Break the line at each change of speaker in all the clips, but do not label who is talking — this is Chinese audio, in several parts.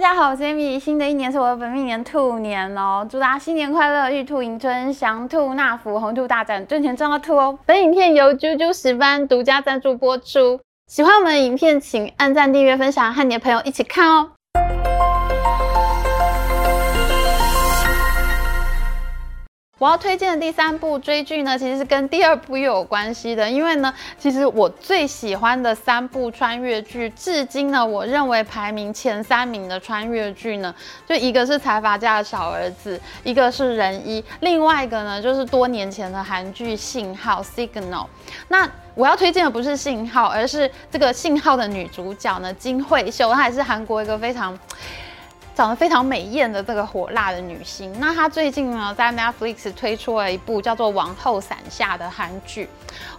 大家好，我是 Amy。新的一年是我的本命年兔年哦，祝大家新年快乐，玉兔迎春，祥兔纳福，红兔大展，赚钱赚到兔哦。本影片由啾啾十班独家赞助播出。喜欢我们的影片，请按赞、订阅、分享，和你的朋友一起看哦。我要推荐的第三部追剧呢，其实是跟第二部又有关系的。因为呢，其实我最喜欢的三部穿越剧，至今呢，我认为排名前三名的穿越剧呢，就一个是财阀家的小儿子，一个是仁医，另外一个呢，就是多年前的韩剧《信号》（Signal）。那我要推荐的不是《信号》，而是这个《信号》的女主角呢，金惠秀，她也是韩国一个非常。长得非常美艳的这个火辣的女星，那她最近呢，在 Netflix 推出了一部叫做《王后伞下》的韩剧。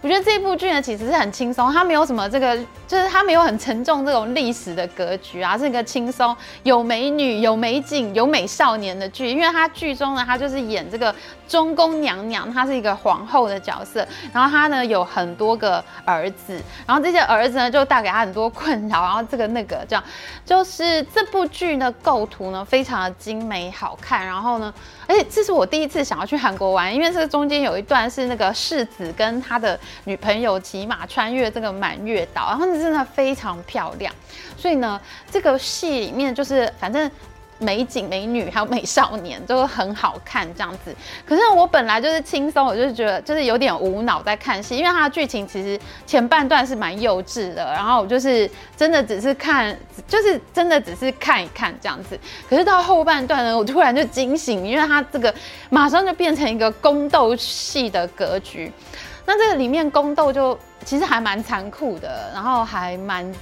我觉得这部剧呢，其实是很轻松，它没有什么这个，就是它没有很沉重这种历史的格局啊，是一个轻松有美女、有美景、有美少年的剧。因为她剧中呢，她就是演这个中宫娘娘，她是一个皇后的角色，然后她呢有很多个儿子，然后这些儿子呢就带给她很多困扰，然后这个那个这样，就是这部剧呢构图呢非常的精美好看，然后呢，而且这是我第一次想要去韩国玩，因为这个中间有一段是那个世子跟他的女朋友骑马穿越这个满月岛，然后真的非常漂亮，所以呢，这个戏里面就是反正。美景、美女还有美少年都很好看，这样子。可是我本来就是轻松，我就是觉得就是有点无脑在看戏，因为它的剧情其实前半段是蛮幼稚的，然后我就是真的只是看，就是真的只是看一看这样子。可是到后半段呢，我突然就惊醒，因为它这个马上就变成一个宫斗戏的格局。那这个里面宫斗就其实还蛮残酷的，然后还蛮。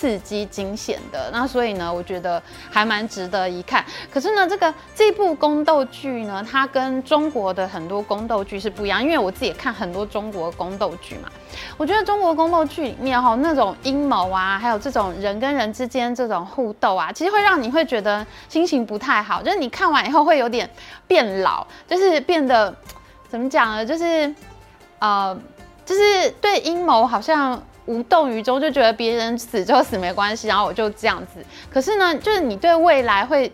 刺激惊险的，那所以呢，我觉得还蛮值得一看。可是呢，这个这部宫斗剧呢，它跟中国的很多宫斗剧是不一样，因为我自己也看很多中国宫斗剧嘛。我觉得中国宫斗剧里面哈，那种阴谋啊，还有这种人跟人之间这种互斗啊，其实会让你会觉得心情不太好，就是你看完以后会有点变老，就是变得 怎么讲呢？就是呃，就是对阴谋好像。无动于衷，就觉得别人死就死没关系，然后我就这样子。可是呢，就是你对未来会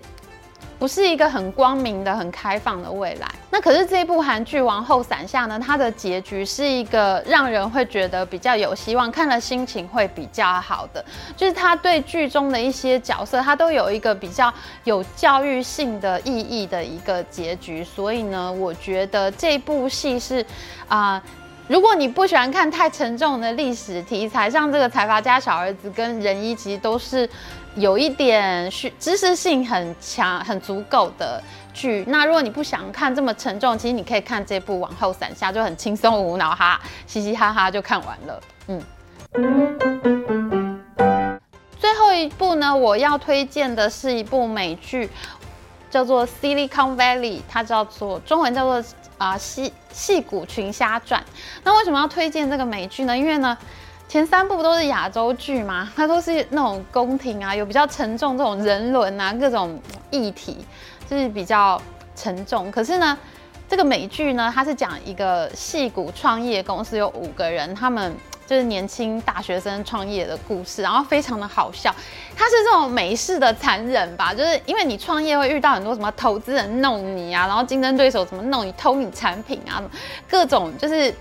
不是一个很光明的、很开放的未来。那可是这部韩剧《王后伞下》呢，它的结局是一个让人会觉得比较有希望，看了心情会比较好的。就是他对剧中的一些角色，他都有一个比较有教育性的意义的一个结局。所以呢，我觉得这部戏是啊。如果你不喜欢看太沉重的历史题材，像这个财阀家小儿子跟仁医，其实都是有一点知识性很强、很足够的剧。那如果你不想看这么沉重，其实你可以看这部《王后伞下》，就很轻松无脑哈，嘻嘻哈哈就看完了。嗯。最后一部呢，我要推荐的是一部美剧，叫做《Silicon Valley》，它叫做中文叫做。啊，戏戏骨群侠传。那为什么要推荐这个美剧呢？因为呢，前三部都是亚洲剧嘛，它都是那种宫廷啊，有比较沉重这种人伦啊，各种议题，就是比较沉重。可是呢，这个美剧呢，它是讲一个戏骨创业公司有五个人，他们。就是年轻大学生创业的故事，然后非常的好笑。它是这种美式的残忍吧，就是因为你创业会遇到很多什么投资人弄你啊，然后竞争对手怎么弄你，偷你产品啊，各种就是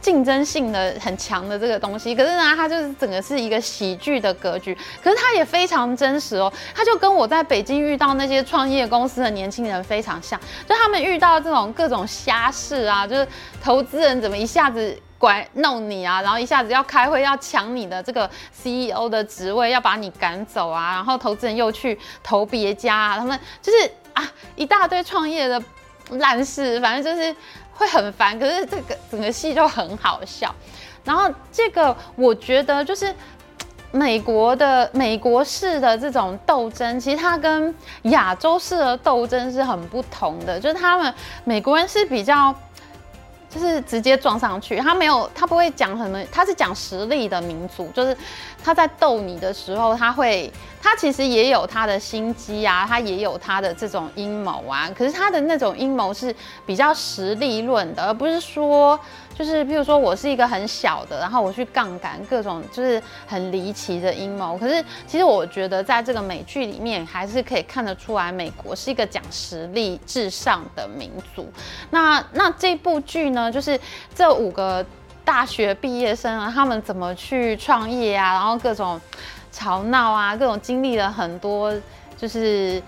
竞争性的很强的这个东西。可是呢，它就是整个是一个喜剧的格局，可是它也非常真实哦。它就跟我在北京遇到那些创业公司的年轻人非常像，就他们遇到这种各种瞎事啊，就是投资人怎么一下子。拐弄你啊，然后一下子要开会要抢你的这个 CEO 的职位，要把你赶走啊，然后投资人又去投别家啊，他们就是啊一大堆创业的烂事，反正就是会很烦。可是这个整个戏就很好笑，然后这个我觉得就是 美国的美国式的这种斗争，其实它跟亚洲式的斗争是很不同的，就是他们美国人是比较。就是直接撞上去，他没有，他不会讲什么，他是讲实力的民族，就是他在逗你的时候，他会，他其实也有他的心机啊，他也有他的这种阴谋啊，可是他的那种阴谋是比较实力论的，而不是说。就是譬如说我是一个很小的，然后我去杠杆各种就是很离奇的阴谋。可是其实我觉得在这个美剧里面还是可以看得出来，美国是一个讲实力至上的民族。那那这部剧呢，就是这五个大学毕业生啊，他们怎么去创业啊，然后各种吵闹啊，各种经历了很多，就是。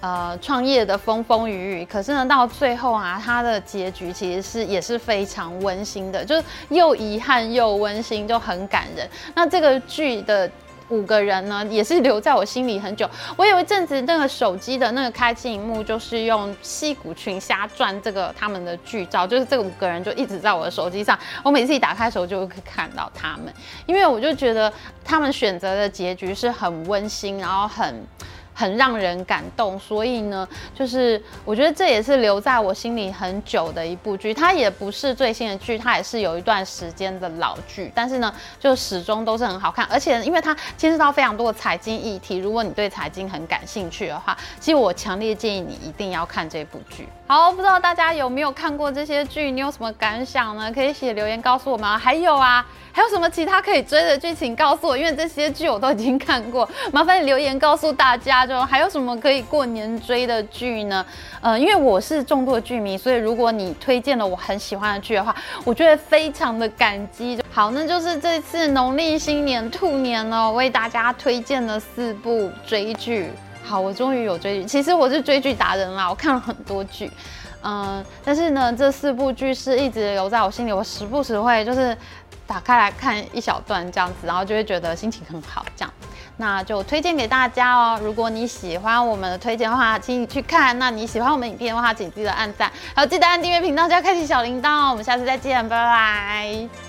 呃，创业的风风雨雨，可是呢，到最后啊，它的结局其实是也是非常温馨的，就是又遗憾又温馨，就很感人。那这个剧的五个人呢，也是留在我心里很久。我有一阵子那个手机的那个开机荧幕，就是用《矽谷群瞎转》这个他们的剧照，就是这五个人就一直在我的手机上，我每次一打开手就会看到他们，因为我就觉得他们选择的结局是很温馨，然后很。很让人感动，所以呢，就是我觉得这也是留在我心里很久的一部剧。它也不是最新的剧，它也是有一段时间的老剧，但是呢，就始终都是很好看。而且因为它牵涉到非常多的财经议题，如果你对财经很感兴趣的话，其实我强烈建议你一定要看这部剧。好，不知道大家有没有看过这些剧？你有什么感想呢？可以写留言告诉我们。还有啊。还有什么其他可以追的剧情？告诉我，因为这些剧我都已经看过。麻烦你留言告诉大家，就还有什么可以过年追的剧呢？呃，因为我是重度的剧迷，所以如果你推荐了我很喜欢的剧的话，我觉得非常的感激。好，那就是这次农历新年兔年呢，为大家推荐了四部追剧。好，我终于有追剧。其实我是追剧达人啦，我看了很多剧。嗯，但是呢，这四部剧是一直留在我心里，我时不时会就是。打开来看一小段这样子，然后就会觉得心情很好，这样，那就推荐给大家哦。如果你喜欢我们的推荐的话，请你去看。那你喜欢我们影片的话，请记得按赞，还有记得按订阅频道，加开启小铃铛哦。我们下次再见，拜拜。